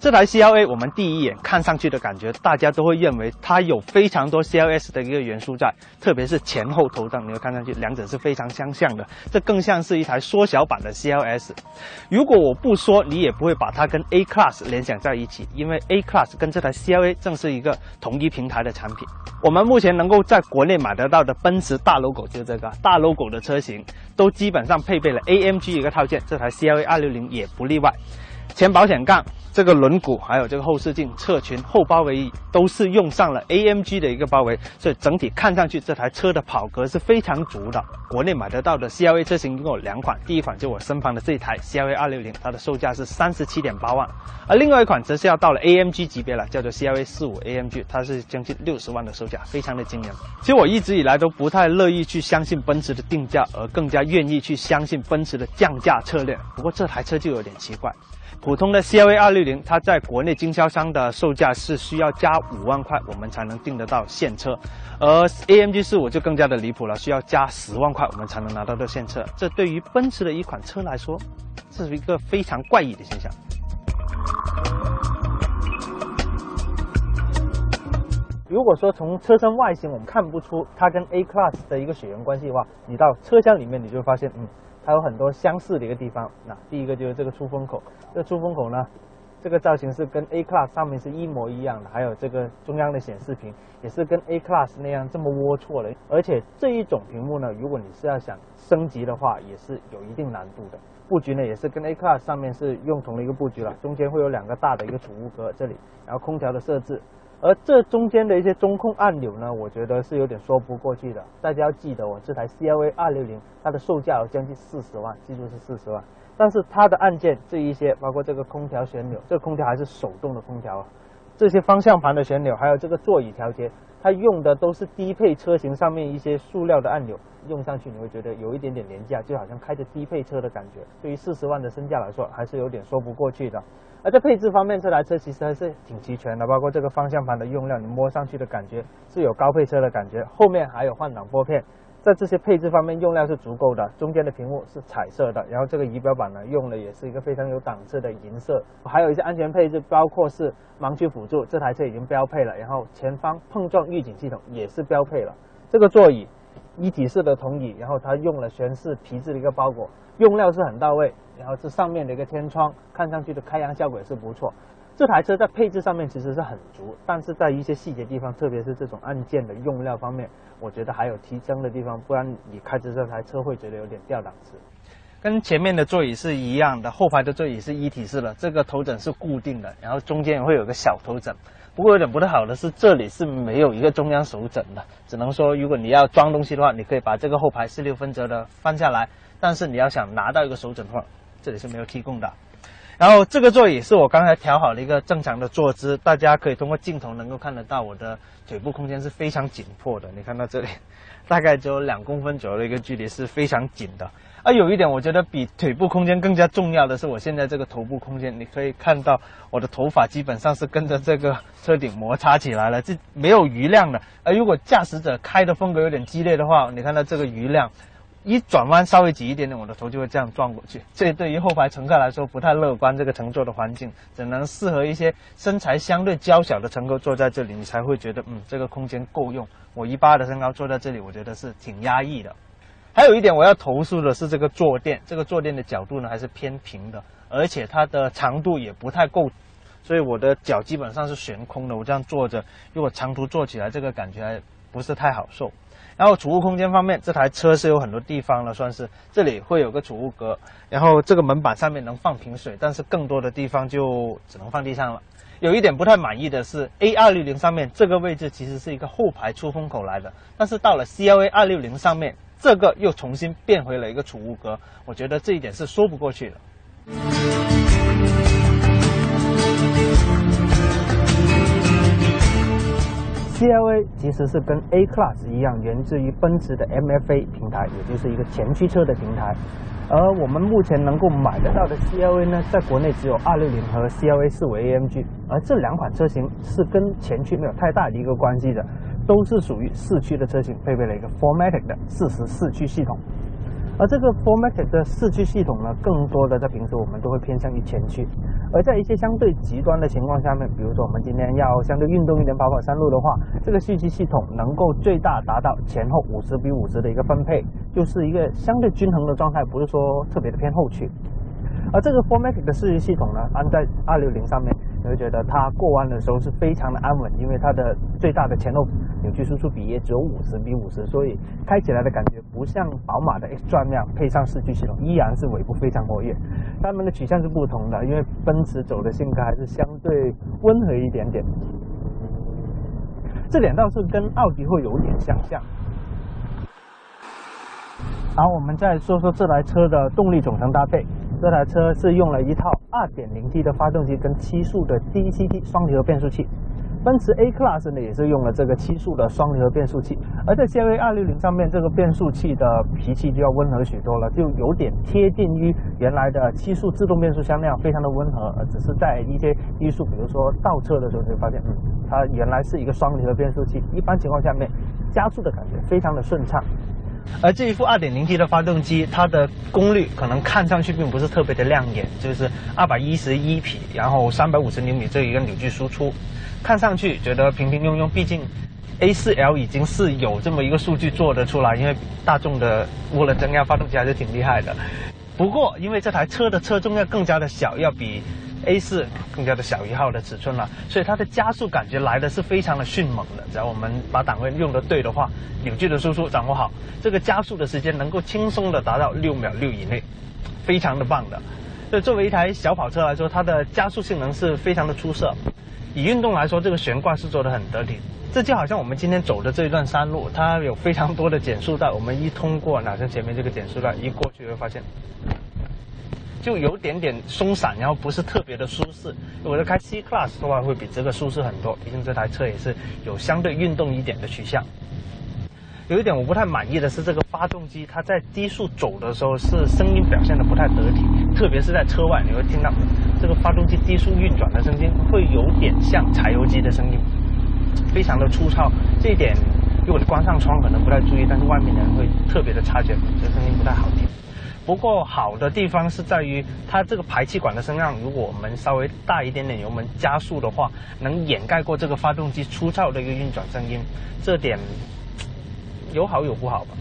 这台 CLA 我们第一眼看上去的感觉，大家都会认为它有非常多 CLS 的一个元素在，特别是前后头灯，你会看上去两者是非常相像的，这更像是一台缩小版的 CLS。如果我不说，你也不会把它跟 A Class 联想在一起，因为 A Class 跟这台 CLA 正是一个同一平台的产品。我们目前能够在国内买得到的奔驰大 logo 就是这个大 logo 的车型，都基本上配备了 AMG 一个套件，这台 CLA 260也不例外。前保险杠、这个轮毂，还有这个后视镜、侧裙、后包围，都是用上了 AMG 的一个包围，所以整体看上去这台车的跑格是非常足的。国内买得到的 CLA 车型一共有两款，第一款就我身旁的这一台 CLA 260，它的售价是三十七点八万，而另外一款则是要到了 AMG 级别了，叫做 CLA 45 AMG，它是将近六十万的售价，非常的惊人。其实我一直以来都不太乐意去相信奔驰的定价，而更加愿意去相信奔驰的降价策略。不过这台车就有点奇怪。普通的 CLA 二六零它在国内经销商的售价是需要加五万块，我们才能订得到现车；而 AMG 四五就更加的离谱了，需要加十万块，我们才能拿到这现车。这对于奔驰的一款车来说，这是一个非常怪异的现象。如果说从车身外形我们看不出它跟 A Class 的一个血缘关系的话，你到车厢里面你就会发现，嗯，它有很多相似的一个地方。那第一个就是这个出风口，这个出风口呢，这个造型是跟 A Class 上面是一模一样的，还有这个中央的显示屏也是跟 A Class 那样这么龌龊的。而且这一种屏幕呢，如果你是要想升级的话，也是有一定难度的。布局呢也是跟 A Class 上面是用同的一个布局了，中间会有两个大的一个储物格这里，然后空调的设置。而这中间的一些中控按钮呢，我觉得是有点说不过去的。大家要记得，我这台 CLA 260它的售价有将近四十万，记住是四十万。但是它的按键这一些，包括这个空调旋钮，这个空调还是手动的空调啊。这些方向盘的旋钮，还有这个座椅调节，它用的都是低配车型上面一些塑料的按钮，用上去你会觉得有一点点廉价，就好像开着低配车的感觉。对于四十万的身价来说，还是有点说不过去的。而在配置方面，这台车其实还是挺齐全的，包括这个方向盘的用料，你摸上去的感觉是有高配车的感觉。后面还有换挡拨片，在这些配置方面用料是足够的。中间的屏幕是彩色的，然后这个仪表板呢用的也是一个非常有档次的银色。还有一些安全配置，包括是盲区辅助，这台车已经标配了，然后前方碰撞预警系统也是标配了。这个座椅一体式的铜椅，然后它用了全是皮质的一个包裹，用料是很到位。然后这上面的一个天窗，看上去的开阳效果也是不错。这台车在配置上面其实是很足，但是在一些细节地方，特别是这种按键的用料方面，我觉得还有提升的地方，不然你开着这台车会觉得有点掉档次。跟前面的座椅是一样的，后排的座椅是一体式的，这个头枕是固定的，然后中间也会有个小头枕。不过有点不太好的是，这里是没有一个中央手枕的，只能说如果你要装东西的话，你可以把这个后排四六分折的翻下来，但是你要想拿到一个手枕的话，这里是没有提供的。然后这个座椅是我刚才调好了一个正常的坐姿，大家可以通过镜头能够看得到我的腿部空间是非常紧迫的。你看到这里，大概只有两公分左右的一个距离是非常紧的。而有一点我觉得比腿部空间更加重要的是，我现在这个头部空间，你可以看到我的头发基本上是跟着这个车顶摩擦起来了，这没有余量的。而如果驾驶者开的风格有点激烈的话，你看到这个余量。一转弯稍微挤一点点，我的头就会这样撞过去。这对于后排乘客来说不太乐观，这个乘坐的环境只能适合一些身材相对娇小的乘客坐在这里，你才会觉得嗯这个空间够用。我一八的身高坐在这里，我觉得是挺压抑的。还有一点我要投诉的是这个坐垫，这个坐垫的角度呢还是偏平的，而且它的长度也不太够，所以我的脚基本上是悬空的。我这样坐着，如果长途坐起来，这个感觉还不是太好受。然后储物空间方面，这台车是有很多地方了，算是这里会有个储物格，然后这个门板上面能放瓶水，但是更多的地方就只能放地上了。有一点不太满意的是，A 二六零上面这个位置其实是一个后排出风口来的，但是到了 CLA 二六零上面，这个又重新变回了一个储物格，我觉得这一点是说不过去的。CLA 其实是跟 A Class 一样，源自于奔驰的 MFA 平台，也就是一个前驱车的平台。而我们目前能够买得到的 CLA 呢，在国内只有260和 CLA 四五 AMG，而这两款车型是跟前驱没有太大的一个关系的，都是属于四驱的车型，配备了一个 Formatic 的四十四驱系统。而这个 Formatic 的四驱系统呢，更多的在平时我们都会偏向于前驱，而在一些相对极端的情况下面，比如说我们今天要相对运动一点跑跑山路的话，这个四驱系统能够最大达到前后五十比五十的一个分配，就是一个相对均衡的状态，不是说特别的偏后驱。而这个 Formatic 的四驱系统呢，安在260上面。会觉得它过弯的时候是非常的安稳，因为它的最大的前后扭矩输出比也只有五十比五十，所以开起来的感觉不像宝马的 X 转那样，配上四驱系统依然是尾部非常活跃。它们的取向是不同的，因为奔驰走的性格还是相对温和一点点，这点倒是跟奥迪会有点相像。好，我们再说说这台车的动力总成搭配。这台车是用了一套 2.0T 的发动机跟七速的 DCT 双离合变速器，奔驰 A Class 呢也是用了这个七速的双离合变速器，而在 CLA 260上面，这个变速器的脾气就要温和许多了，就有点贴近于原来的七速自动变速箱那样，非常的温和，只是在一些低速，比如说倒车的时候，你会发现，嗯，它原来是一个双离合变速器，一般情况下面加速的感觉非常的顺畅。而这一副 2.0T 的发动机，它的功率可能看上去并不是特别的亮眼，就是211匹，然后350牛米这一个扭矩输出，看上去觉得平平庸庸。毕竟 A4L 已经是有这么一个数据做得出来，因为大众的涡轮增压发动机还是挺厉害的。不过，因为这台车的车重要更加的小，要比。A 四更加的小一号的尺寸了，所以它的加速感觉来的是非常的迅猛的。只要我们把档位用的对的话，扭矩的输出掌握好，这个加速的时间能够轻松的达到六秒六以内，非常的棒的。所以作为一台小跑车来说，它的加速性能是非常的出色。以运动来说，这个悬挂是做的很得体。这就好像我们今天走的这一段山路，它有非常多的减速带，我们一通过哪像前面这个减速带一过去，会发现。就有点点松散，然后不是特别的舒适。我的开 C Class 的话，会比这个舒适很多。毕竟这台车也是有相对运动一点的取向。有一点我不太满意的是，这个发动机它在低速走的时候是声音表现的不太得体，特别是在车外，你会听到这个发动机低速运转的声音会有点像柴油机的声音，非常的粗糙。这一点，如果你关上窗可能不太注意，但是外面的人会特别的察觉，这声音不太好听。不过好的地方是在于它这个排气管的声浪，如果我们稍微大一点点油门加速的话，能掩盖过这个发动机粗糙的一个运转声音，这点有好有不好吧。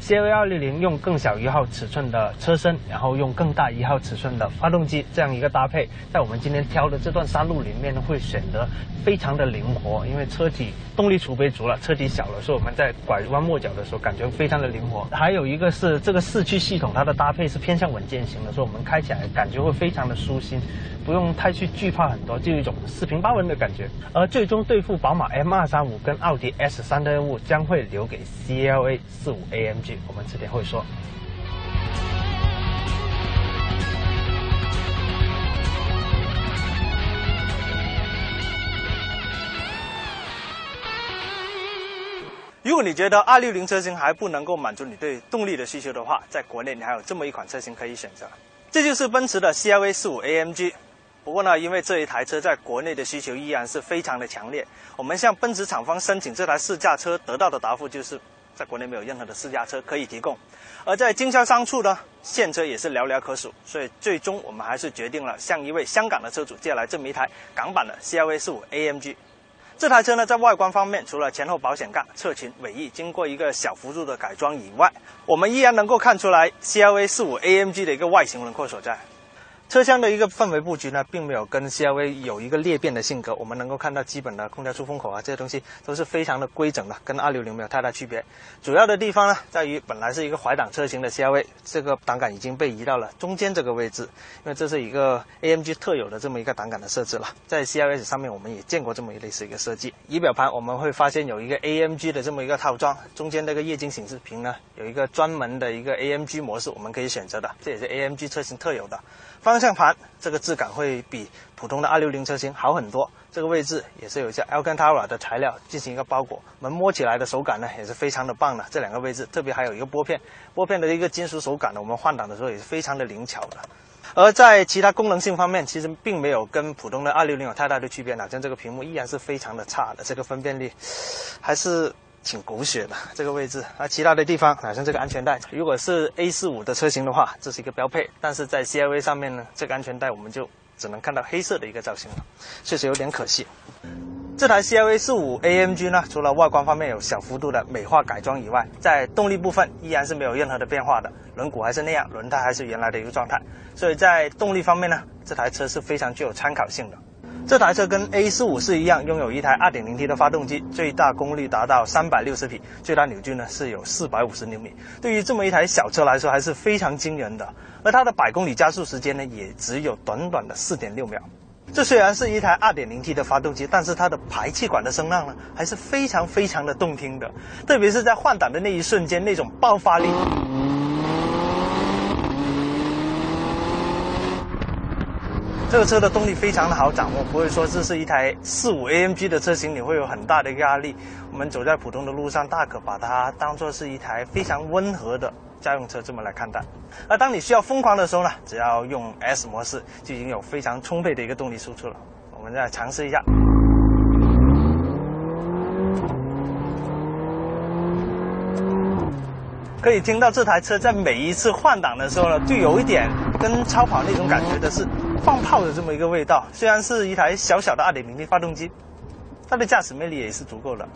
CLA 260用更小一号尺寸的车身，然后用更大一号尺寸的发动机，这样一个搭配，在我们今天挑的这段山路里面呢，会显得非常的灵活，因为车体动力储备足了，车体小了，所以我们在拐弯抹角的时候感觉非常的灵活。还有一个是这个四驱系统，它的搭配是偏向稳健型的，所以我们开起来感觉会非常的舒心。不用太去惧怕很多，就一种四平八稳的感觉。而最终对付宝马 M235 跟奥迪 S3 的任务将会留给 CLA 45 AMG，我们迟点会说。如果你觉得260车型还不能够满足你对动力的需求的话，在国内你还有这么一款车型可以选择，这就是奔驰的 CLA 45 AMG。不过呢，因为这一台车在国内的需求依然是非常的强烈，我们向奔驰厂方申请这台试驾车，得到的答复就是在国内没有任何的试驾车可以提供。而在经销商处呢，现车也是寥寥可数，所以最终我们还是决定了向一位香港的车主借来这么一台港版的 CLA 45 AMG。这台车呢，在外观方面，除了前后保险杠、侧裙、尾翼经过一个小幅度的改装以外，我们依然能够看出来 CLA 45 AMG 的一个外形轮廓所在。车厢的一个氛围布局呢，并没有跟 C R V 有一个裂变的性格。我们能够看到基本的空调出风口啊，这些东西都是非常的规整的，跟260没有太大区别。主要的地方呢，在于本来是一个怀档车型的 C R V，这个档杆已经被移到了中间这个位置，因为这是一个 AMG 特有的这么一个档杆的设置了。在 CLS 上面我们也见过这么一类似一个设计。仪表盘我们会发现有一个 AMG 的这么一个套装，中间那个液晶显示屏呢，有一个专门的一个 AMG 模式我们可以选择的，这也是 AMG 车型特有的。方方向盘这个质感会比普通的260车型好很多。这个位置也是有一些 Alcantara 的材料进行一个包裹，我们摸起来的手感呢也是非常的棒的。这两个位置，特别还有一个拨片，拨片的一个金属手感呢，我们换挡的时候也是非常的灵巧的。而在其他功能性方面，其实并没有跟普通的260有太大的区别。好像这个屏幕依然是非常的差的，这个分辨率还是挺狗血的。这个位置，而其他的地方，好像这个安全带，如果是 A45 的车型的话，这是一个标配，但是在 CLA 上面呢，这个安全带我们就。只能看到黑色的一个造型了，确实有点可惜。这台 CLA 45 AMG 呢，除了外观方面有小幅度的美化改装以外，在动力部分依然是没有任何的变化的，轮毂还是那样，轮胎还是原来的一个状态。所以在动力方面呢，这台车是非常具有参考性的。这台车跟 A45 是一样，拥有一台 2.0T 的发动机，最大功率达到360匹，最大扭矩呢是有450牛米。对于这么一台小车来说，还是非常惊人的。而它的百公里加速时间呢，也只有短短的4.6秒。这虽然是一台 2.0T 的发动机，但是它的排气管的声浪呢，还是非常非常的动听的，特别是在换挡的那一瞬间，那种爆发力。这个车的动力非常的好掌握，不会说这是一台四五 AMG 的车型，你会有很大的一个压力。我们走在普通的路上，大可把它当做是一台非常温和的家用车这么来看待。而当你需要疯狂的时候呢，只要用 S 模式，就已经有非常充沛的一个动力输出了。我们再尝试一下。可以听到这台车在每一次换挡的时候呢，就有一点跟超跑那种感觉的是放炮的这么一个味道。虽然是一台小小的 2.0T 发动机，它的驾驶魅力也是足够的。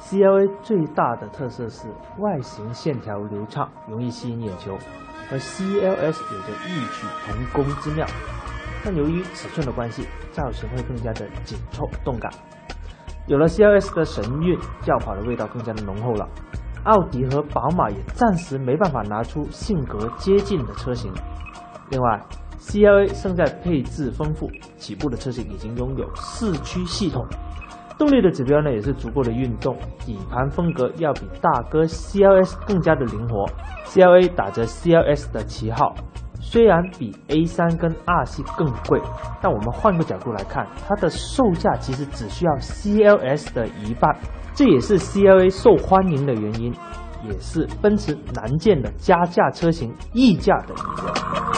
CLA 最大的特色是外形线条流畅，容易吸引眼球，和 CLS 有着异曲同工之妙。但由于尺寸的关系，造型会更加的紧凑动感。有了 CLS 的神韵，轿跑的味道更加的浓厚了。奥迪和宝马也暂时没办法拿出性格接近的车型。另外，CLA 胜在配置丰富，起步的车型已经拥有四驱系统，动力的指标呢也是足够的运动，底盘风格要比大哥 CLS 更加的灵活。CLA 打着 CLS 的旗号，虽然比 A3 跟 R 系更贵，但我们换个角度来看，它的售价其实只需要 CLS 的一半。这也是 CLA 受欢迎的原因，也是奔驰难见的加价车型溢价的理由。